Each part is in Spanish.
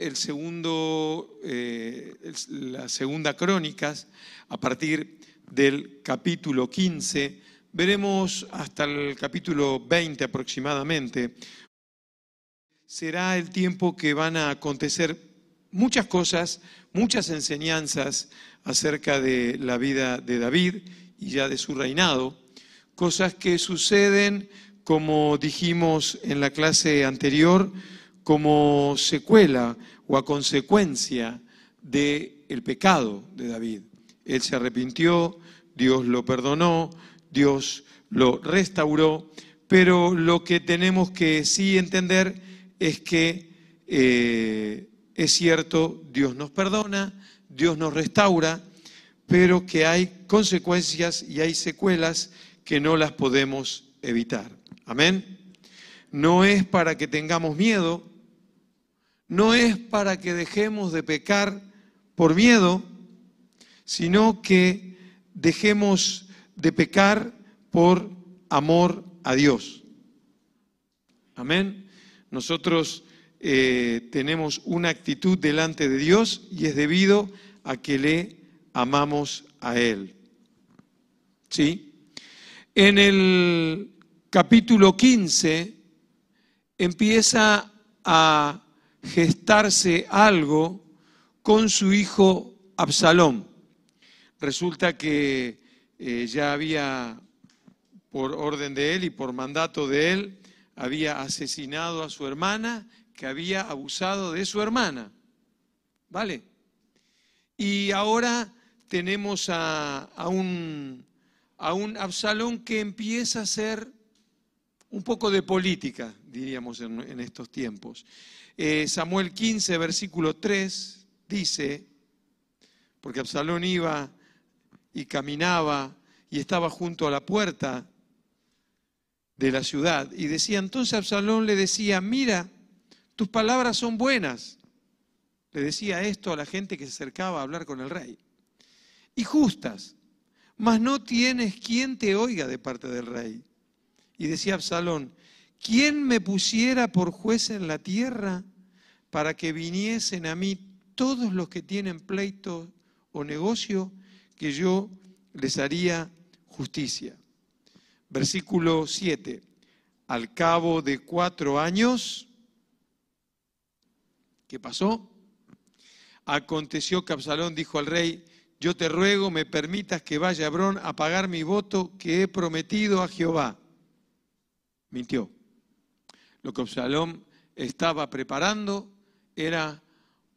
el segundo, eh, la segunda crónicas, a partir del capítulo 15, veremos hasta el capítulo 20 aproximadamente. Será el tiempo que van a acontecer muchas cosas, muchas enseñanzas acerca de la vida de David y ya de su reinado, cosas que suceden, como dijimos en la clase anterior, como secuela o a consecuencia del el pecado de David. Él se arrepintió, Dios lo perdonó, Dios lo restauró, pero lo que tenemos que sí entender es que eh, es cierto, Dios nos perdona, Dios nos restaura, pero que hay consecuencias y hay secuelas que no las podemos evitar. Amén. No es para que tengamos miedo, no es para que dejemos de pecar por miedo, sino que dejemos de pecar por amor a Dios. Amén. Nosotros eh, tenemos una actitud delante de Dios y es debido a que le amamos a Él. ¿Sí? En el capítulo 15 empieza a gestarse algo con su hijo Absalón. Resulta que eh, ya había, por orden de él y por mandato de él, había asesinado a su hermana, que había abusado de su hermana. ¿Vale? Y ahora tenemos a, un, a un Absalón que empieza a hacer un poco de política, diríamos en estos tiempos. Eh, Samuel 15, versículo 3, dice, porque Absalón iba y caminaba y estaba junto a la puerta de la ciudad. Y decía, entonces Absalón le decía, mira, tus palabras son buenas. Le decía esto a la gente que se acercaba a hablar con el rey. Y justas, mas no tienes quien te oiga de parte del rey. Y decía Absalón, ¿quién me pusiera por juez en la tierra para que viniesen a mí todos los que tienen pleito o negocio, que yo les haría justicia. Versículo 7. Al cabo de cuatro años, ¿qué pasó? Aconteció que Absalón dijo al rey, yo te ruego me permitas que vaya a Hebrón a pagar mi voto que he prometido a Jehová. Mintió. Lo que Absalón estaba preparando era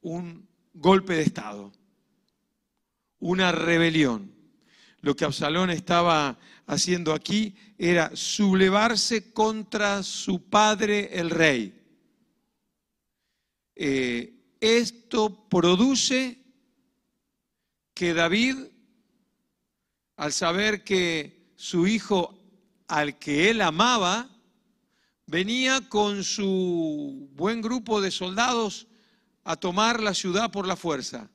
un golpe de Estado, una rebelión. Lo que Absalón estaba haciendo aquí era sublevarse contra su padre el rey. Eh, esto produce que David, al saber que su hijo al que él amaba, venía con su buen grupo de soldados a tomar la ciudad por la fuerza.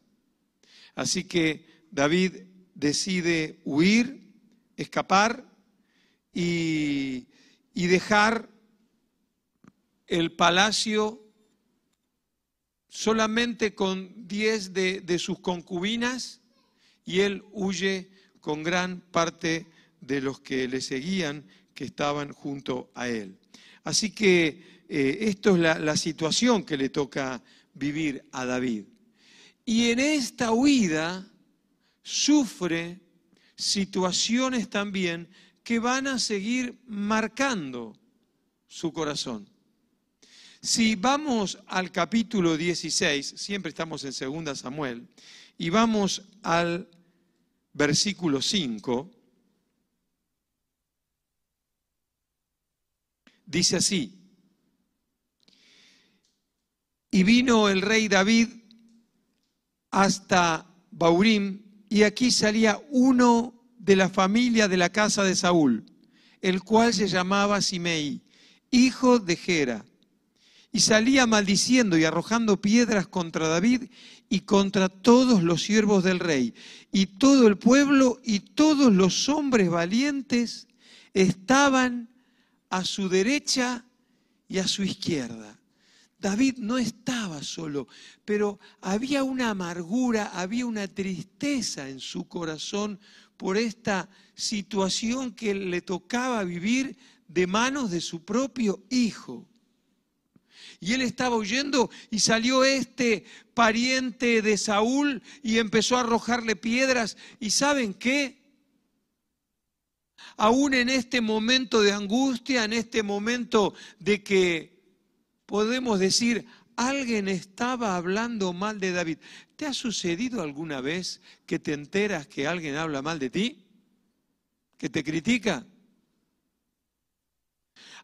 Así que David decide huir, escapar y, dejar el palacio solamente con diez de, de, sus concubinas y él huye con gran parte de los que le seguían, que estaban junto a él. Así que eh, esto es la, la situación que le toca vivir a David. Y en esta huida sufre situaciones también que van a seguir marcando su corazón. Si vamos al capítulo 16, siempre estamos en 2 Samuel, y vamos al versículo 5, dice así, y vino el rey David hasta Baurim, y aquí salía uno de la familia de la casa de Saúl, el cual se llamaba Simei, hijo de Gera, y salía maldiciendo y arrojando piedras contra David y contra todos los siervos del rey. Y todo el pueblo y todos los hombres valientes estaban a su derecha y a su izquierda. David no estaba solo, pero había una amargura, había una tristeza en su corazón por esta situación que le tocaba vivir de manos de su propio hijo. Y él estaba huyendo y salió este pariente de Saúl y empezó a arrojarle piedras. ¿Y saben qué? Aún en este momento de angustia, en este momento de que podemos decir, alguien estaba hablando mal de David. ¿Te ha sucedido alguna vez que te enteras que alguien habla mal de ti? ¿Que te critica?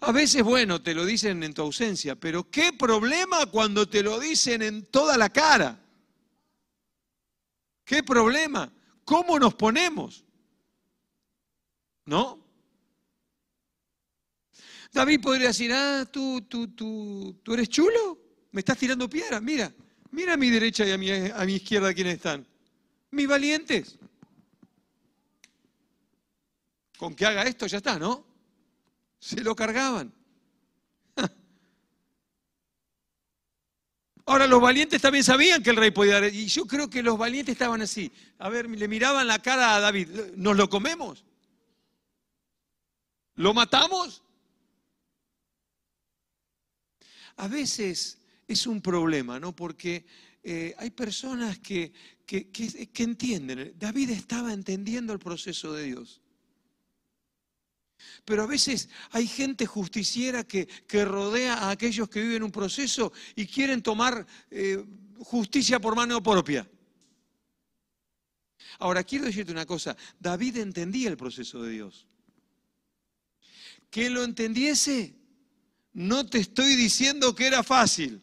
A veces, bueno, te lo dicen en tu ausencia, pero qué problema cuando te lo dicen en toda la cara. ¿Qué problema? ¿Cómo nos ponemos? ¿No? David podría decir, ah, tú, tú, tú, tú eres chulo, me estás tirando piedras, mira, mira a mi derecha y a mi, a mi izquierda quiénes están. Mis valientes. Con que haga esto ya está, ¿no? Se lo cargaban. Ahora, los valientes también sabían que el rey podía dar. Y yo creo que los valientes estaban así. A ver, le miraban la cara a David. ¿Nos lo comemos? ¿Lo matamos? A veces es un problema, ¿no? Porque eh, hay personas que, que, entienden. David estaba entendiendo el proceso de Dios. Pero a veces hay gente justiciera que, que, rodea a aquellos que viven un proceso y quieren tomar eh, justicia por mano propia. Ahora, quiero decirte una cosa, David entendía el proceso de Dios. Que lo entendiese no te estoy diciendo que era fácil.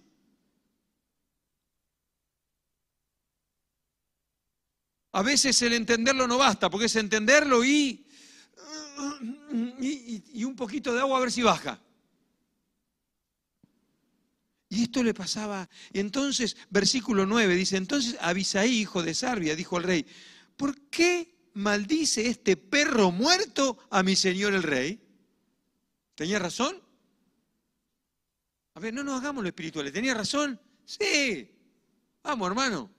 A veces el entenderlo no basta, porque es entenderlo y, y, un poquito de agua a ver si baja. Y esto le pasaba. Entonces, versículo 9 dice, entonces Abisaí, hijo de Sarbia, dijo al rey, ¿por qué maldice este perro muerto a mi señor el rey? ¿Tenía razón? A ver, no nos hagamos lo espiritual. ¿Tenía razón? Sí. Vamos, hermano.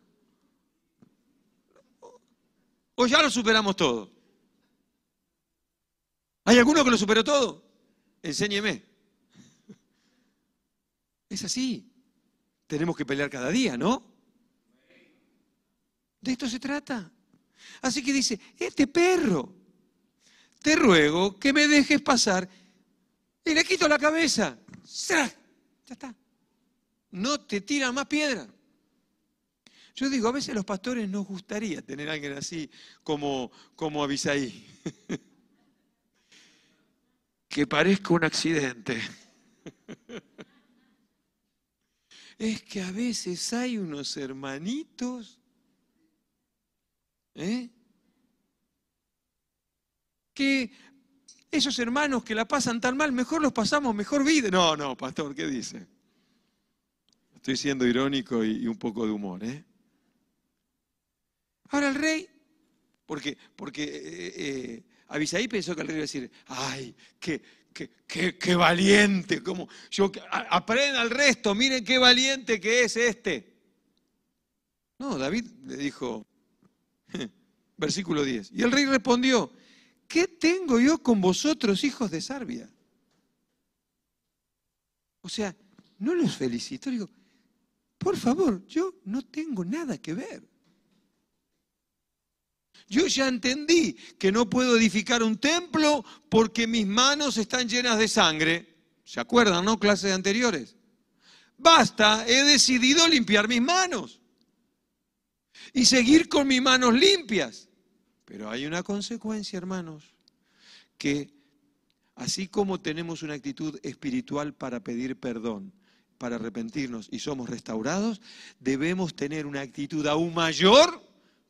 O ya lo superamos todo. ¿Hay alguno que lo superó todo? Enséñeme. Es así. Tenemos que pelear cada día, ¿no? De esto se trata. Así que dice, este perro, te ruego que me dejes pasar y le quito la cabeza. No te tiran más piedra. Yo digo, a veces los pastores nos gustaría tener a alguien así como, como Abisaí. que parezca un accidente. es que a veces hay unos hermanitos ¿eh? que esos hermanos que la pasan tan mal, mejor los pasamos mejor vida. No, no, pastor, ¿qué dice? Estoy siendo irónico y, un poco de humor, ¿eh? Ahora el rey, porque, porque eh, eh, Abisaí pensó que el rey iba a decir, ay, qué, qué, qué, valiente, como yo aprenda el resto, miren qué valiente que es este. No, David le dijo, versículo 10. Y el rey respondió, ¿qué tengo yo con vosotros, hijos de Sarbia? O sea, no los felicito, digo, por favor, yo no tengo nada que ver. Yo ya entendí que no puedo edificar un templo porque mis manos están llenas de sangre. ¿Se acuerdan, no? Clases anteriores. Basta, he decidido limpiar mis manos y seguir con mis manos limpias. Pero hay una consecuencia, hermanos, que así como tenemos una actitud espiritual para pedir perdón, para arrepentirnos y somos restaurados, debemos tener una actitud aún mayor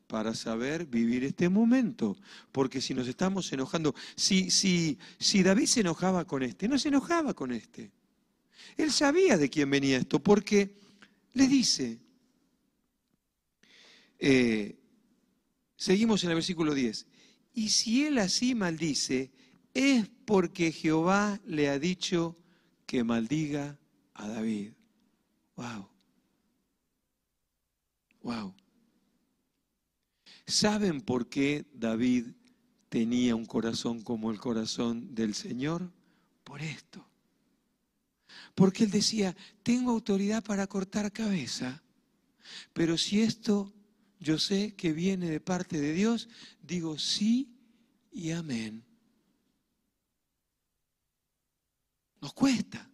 para saber vivir este momento. Porque si nos estamos enojando, si, si, si David se enojaba con este, no se enojaba con este. Él sabía de quién venía esto, porque le dice, eh, Seguimos en el versículo 10. Y si él así maldice, es porque Jehová le ha dicho que maldiga a David. Wow. Wow. ¿Saben por qué David tenía un corazón como el corazón del Señor? Por esto. Porque él decía, tengo autoridad para cortar cabeza, pero si esto yo sé que viene de parte de Dios, digo sí y amén. Nos cuesta.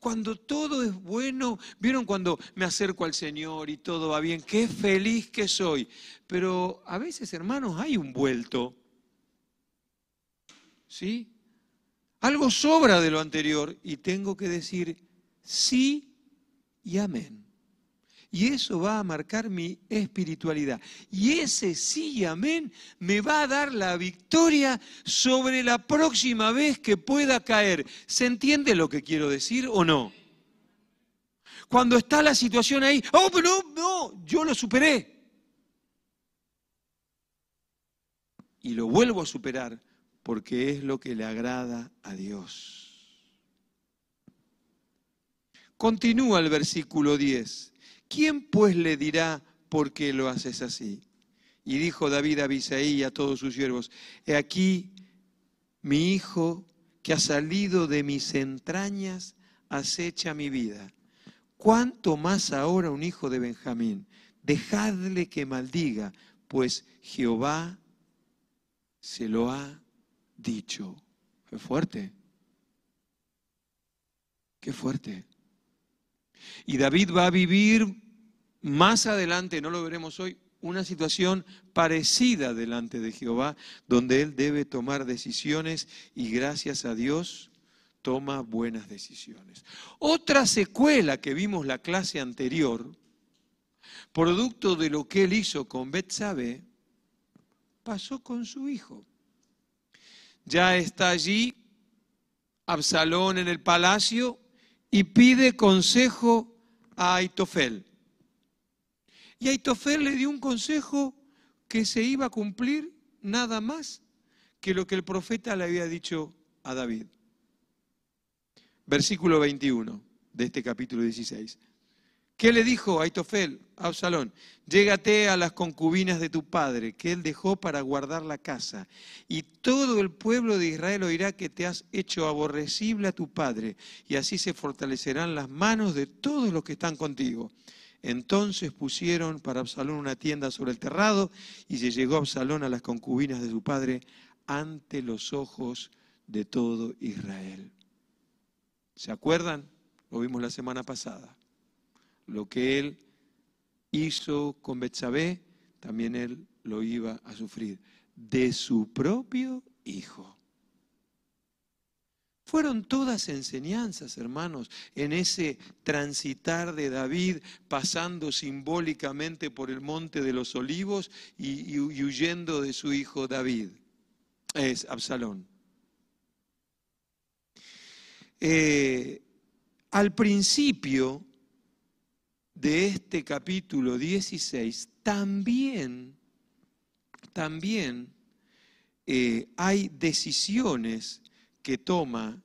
Cuando todo es bueno, ¿vieron cuando me acerco al Señor y todo va bien? Qué feliz que soy. Pero a veces, hermanos, hay un vuelto. ¿Sí? Algo sobra de lo anterior y tengo que decir sí y amén. Y eso va a marcar mi espiritualidad. Y ese sí amén me va a dar la victoria sobre la próxima vez que pueda caer. ¿Se entiende lo que quiero decir o no? Cuando está la situación ahí, oh, pero no, no, yo lo superé. Y lo vuelvo a superar porque es lo que le agrada a Dios. Continúa el versículo 10. ¿Quién pues le dirá por qué lo haces así? Y dijo David a Abisaí y a todos sus siervos, he aquí mi hijo que ha salido de mis entrañas acecha mi vida. ¿Cuánto más ahora un hijo de Benjamín? Dejadle que maldiga, pues Jehová se lo ha dicho. Qué fuerte. Qué fuerte. Y David va a vivir más adelante, no lo veremos hoy, una situación parecida delante de Jehová, donde él debe tomar decisiones y gracias a Dios toma buenas decisiones. Otra secuela que vimos la clase anterior, producto de lo que él hizo con Betsabe, pasó con su hijo. Ya está allí Absalón en el palacio, y pide consejo a Aitofel. Y Aitofel le dio un consejo que se iba a cumplir nada más que lo que el profeta le había dicho a David. Versículo 21 de este capítulo 16. ¿Qué le dijo Aitofel a Absalón? Llégate a las concubinas de tu padre, que él dejó para guardar la casa, y todo el pueblo de Israel oirá que te has hecho aborrecible a tu padre, y así se fortalecerán las manos de todos los que están contigo. Entonces pusieron para Absalón una tienda sobre el terrado, y se llegó Absalón a las concubinas de su padre ante los ojos de todo Israel. ¿Se acuerdan? Lo vimos la semana pasada lo que él hizo con Betsabé, también él lo iba a sufrir de su propio hijo. Fueron todas enseñanzas, hermanos, en ese transitar de David pasando simbólicamente por el monte de los olivos y, huyendo de su hijo David, es Absalón. Eh, al principio, de este capítulo 16 también, también eh, hay decisiones que toma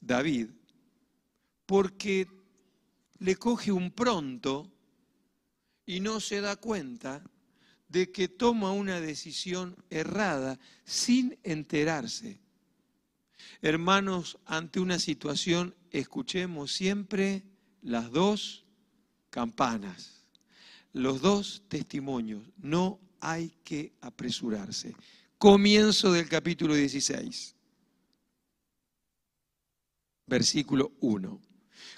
David porque le coge un pronto y no se da cuenta de que toma una decisión errada sin enterarse. Hermanos, ante una situación, escuchemos siempre las dos campanas. Los dos testimonios, no hay que apresurarse. Comienzo del capítulo 16, versículo 1.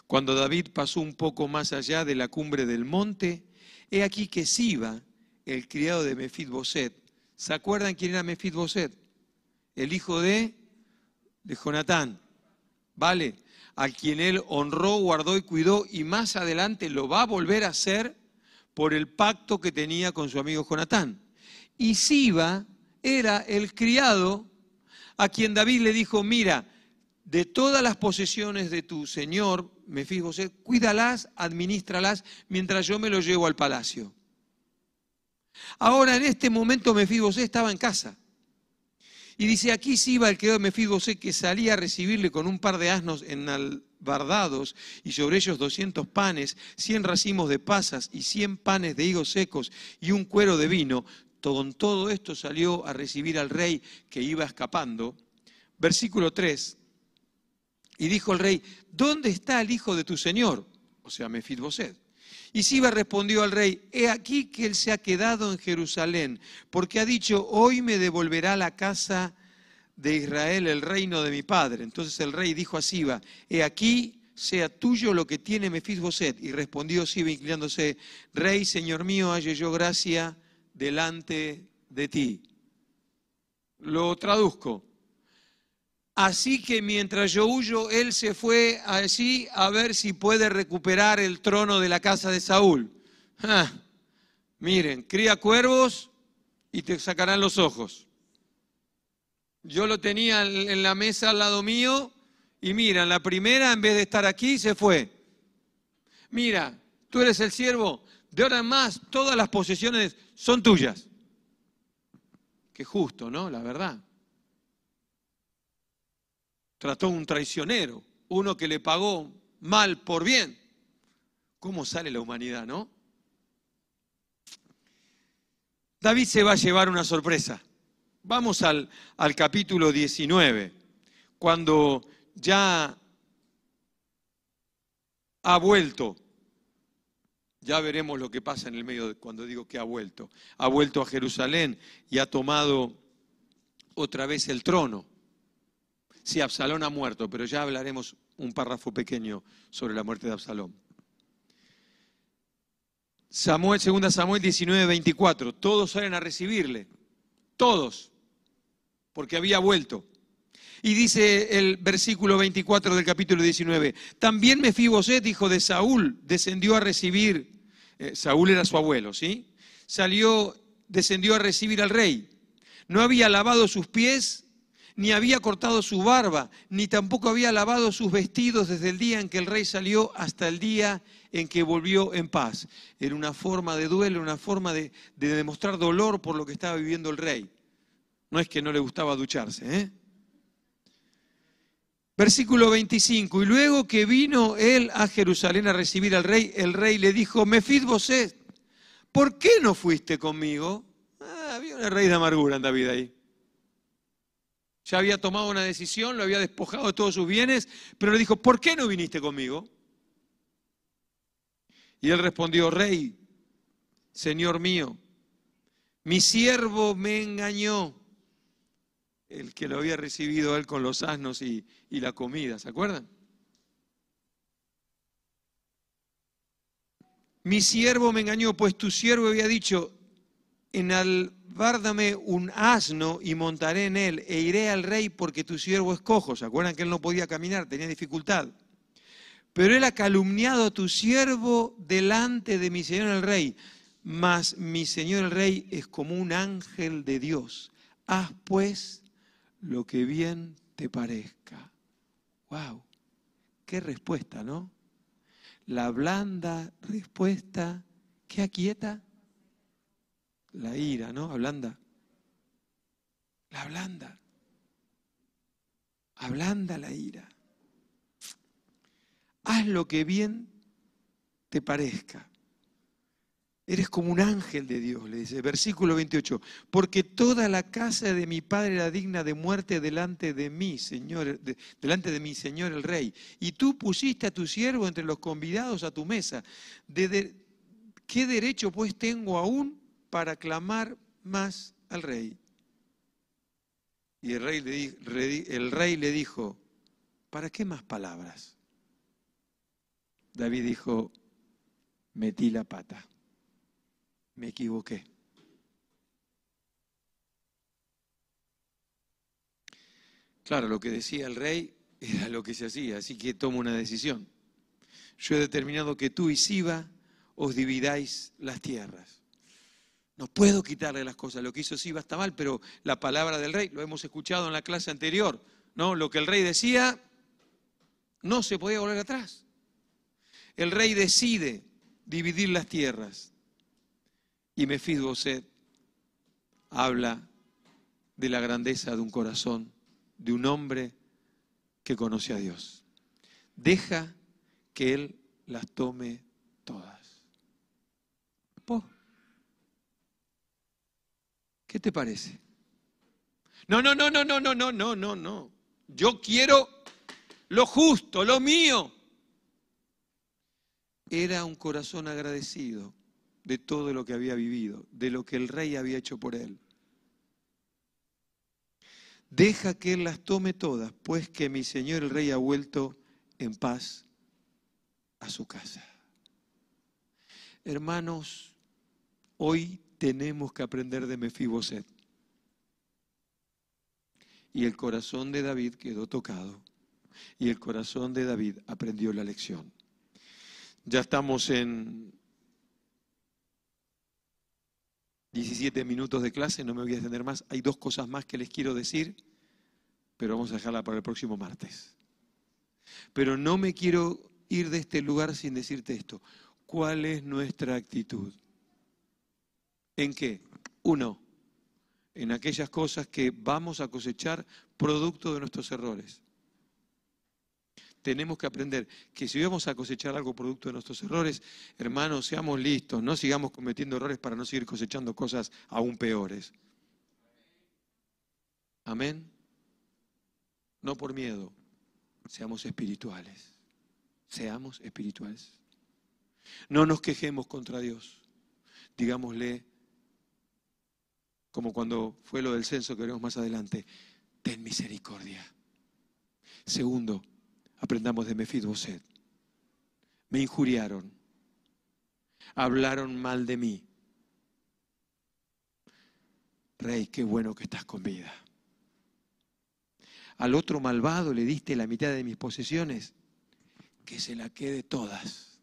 Cuando David pasó un poco más allá de la cumbre del monte, he aquí que Siba, el criado de Mefidboset, ¿se acuerdan quién era Mefidboset? El hijo de, de Jonatán. ¿Vale? A quien él honró, guardó y cuidó y más adelante lo va a volver a hacer por el pacto que tenía con su amigo Jonatán. Y Siba era el criado a quien David le dijo, mira, de todas las posesiones de tu señor, me fijo, cuídalas, administralas, mientras yo me lo llevo al palacio. Ahora, en este momento, Mefibosé estaba en casa. Y dice, aquí sí iba el que de Mefibosé que salía a recibirle con un par de asnos en bardados y sobre ellos doscientos panes, cien racimos de pasas y cien panes de higos secos y un cuero de vino. Con todo esto salió a recibir al rey que iba escapando. Versículo 3. Y dijo el rey, ¿dónde está el hijo de tu señor? O sea, Mefidboset. Y Siba respondió al rey, he aquí que él se ha quedado en Jerusalén, porque ha dicho, hoy me devolverá la casa de Israel el reino de mi padre. Entonces el rey dijo a Siba, he aquí sea tuyo lo que tiene Mefisboset. Y respondió Siba inclinándose, rey, señor mío, halle yo gracia delante de ti. Lo traduzco. Así que mientras yo huyo, él se fue allí a ver si puede recuperar el trono de la casa de Saúl. Ah, miren, cría cuervos y te sacarán los ojos. Yo lo tenía en la mesa al lado mío y mira, la primera en vez de estar aquí se fue. Mira, tú eres el siervo, de ahora en más todas las posesiones son tuyas. Qué justo, ¿no? La verdad. Trató un traicionero, uno que le pagó mal por bien. ¿Cómo sale la humanidad, no? David se va a llevar una sorpresa. Vamos al, al capítulo 19, cuando ya ha vuelto. Ya veremos lo que pasa en el medio cuando digo que ha vuelto. Ha vuelto a Jerusalén y ha tomado otra vez el trono. Sí, Absalón ha muerto, pero ya hablaremos un párrafo pequeño sobre la muerte de Absalón. Samuel, 2 Samuel 19, 24. Todos salen a recibirle. Todos porque había vuelto. Y dice el versículo 24 del capítulo 19, también Mefiboset, hijo de Saúl, descendió a recibir, eh, Saúl era su abuelo, ¿sí? Salió, descendió a recibir al rey. No había lavado sus pies, ni había cortado su barba, ni tampoco había lavado sus vestidos desde el día en que el rey salió hasta el día en que volvió en paz. Era una forma de duelo, una forma de, de demostrar dolor por lo que estaba viviendo el rey. No es que no le gustaba ducharse. ¿eh? Versículo 25. Y luego que vino él a Jerusalén a recibir al rey, el rey le dijo, Mefidboset, ¿por qué no fuiste conmigo? Ah, había una raíz de amargura en David ahí. Ya había tomado una decisión, lo había despojado de todos sus bienes, pero le dijo, ¿por qué no viniste conmigo? Y él respondió, Rey, Señor mío, mi siervo me engañó el que lo había recibido él con los asnos y, la comida, ¿se acuerdan? Mi siervo me engañó, pues tu siervo había dicho, enalbárdame un asno y montaré en él e iré al rey porque tu siervo es cojo. ¿Se acuerdan que él no podía caminar, tenía dificultad? Pero él ha calumniado a tu siervo delante de mi señor el rey. Mas mi señor el rey es como un ángel de Dios. Haz pues lo que bien te parezca. ¡Wow! ¡Qué respuesta, ¿no? La blanda respuesta que aquieta la ira, ¿no? Ablanda. La blanda. Ablanda la ira. Haz lo que bien te parezca. Eres como un ángel de Dios, le dice. Versículo 28. Porque toda la casa de mi padre era digna de muerte delante de mí, Señor, delante de mi Señor el Rey. Y tú pusiste a tu siervo entre los convidados a tu mesa. ¿Qué derecho pues tengo aún para clamar más al Rey? Y el rey, le, dijo, ¿para qué más palabras? David dijo, metí la pata me equivoqué. Claro, lo que decía el rey era lo que se hacía, así que tomo una decisión. Yo he determinado que tú y Siba os dividáis las tierras. No puedo quitarle las cosas. Lo que hizo Siba está mal, pero la palabra del rey, lo hemos escuchado en la clase anterior, ¿no? Lo que el rey decía, no se podía volver atrás. El rey decide dividir las tierras. Y Mefiboset habla de la grandeza de un corazón, de un hombre que conoce a Dios. deja que Él las tome todas. ¿Qué te parece? No, no, no, no, no, no, no, no, no, no. Yo quiero lo justo, lo mío. Era un corazón agradecido de todo lo que había vivido, de lo que el rey había hecho por él. Deja que él las tome todas, pues que mi señor el rey ha vuelto en paz a su casa. Hermanos, hoy tenemos que aprender de Mefiboset. Y el corazón de David quedó tocado. Y el corazón de David aprendió la lección. Ya estamos en 17 minutos de clase, no me voy a extender más. Hay dos cosas más que les quiero decir, pero vamos a dejarla para el próximo martes. Pero no me quiero ir de este lugar sin decirte esto. ¿Cuál es nuestra actitud? ¿En qué? Uno, en aquellas cosas que vamos a cosechar producto de nuestros errores. Tenemos que aprender que si vamos a cosechar algo producto de nuestros errores, hermanos, seamos listos, no sigamos cometiendo errores para no seguir cosechando cosas aún peores. Amén. No por miedo, seamos espirituales. Seamos espirituales. No nos quejemos contra Dios. Digámosle, como cuando fue lo del censo que veremos más adelante, ten misericordia. Segundo, aprendamos de Mefiboset. Me injuriaron, hablaron mal de mí. Rey, qué bueno que estás con vida. Al otro malvado le diste la mitad de mis posesiones, que se la quede todas.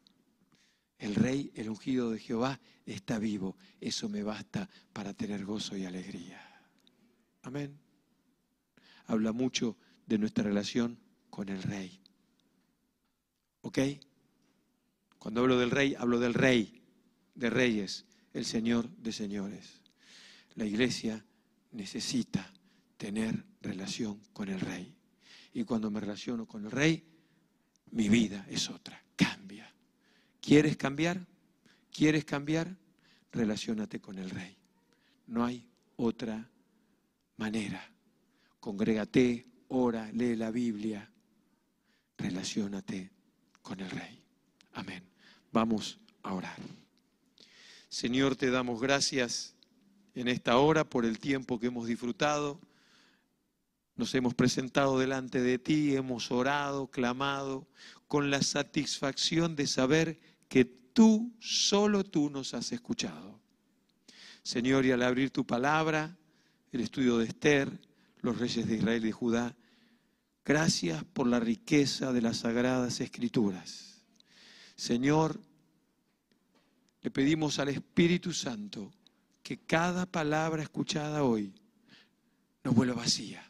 El rey, el ungido de Jehová, está vivo. Eso me basta para tener gozo y alegría. Amén. Habla mucho de nuestra relación con el rey. ¿Ok? Cuando hablo del rey, hablo del rey de reyes, el Señor de señores. La iglesia necesita tener relación con el rey. Y cuando me relaciono con el rey, mi vida es otra. ¿Quieres cambiar? ¿Quieres cambiar? Relaciónate con el Rey. No hay otra manera. Congrégate, ora, lee la Biblia. Relaciónate con el Rey. Amén. Vamos a orar. Señor, te damos gracias en esta hora por el tiempo que hemos disfrutado. Nos hemos presentado delante de ti, hemos orado, clamado, con la satisfacción de saber que tú, solo tú nos has escuchado. Señor, y al abrir tu palabra, el estudio de Esther, los reyes de Israel y de Judá, gracias por la riqueza de las sagradas escrituras. Señor, le pedimos al Espíritu Santo que cada palabra escuchada hoy no vuelva vacía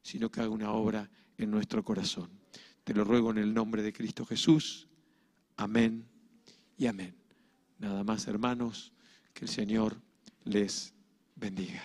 sino que haga una obra en nuestro corazón. Te lo ruego en el nombre de Cristo Jesús. Amén y amén. Nada más, hermanos, que el Señor les bendiga.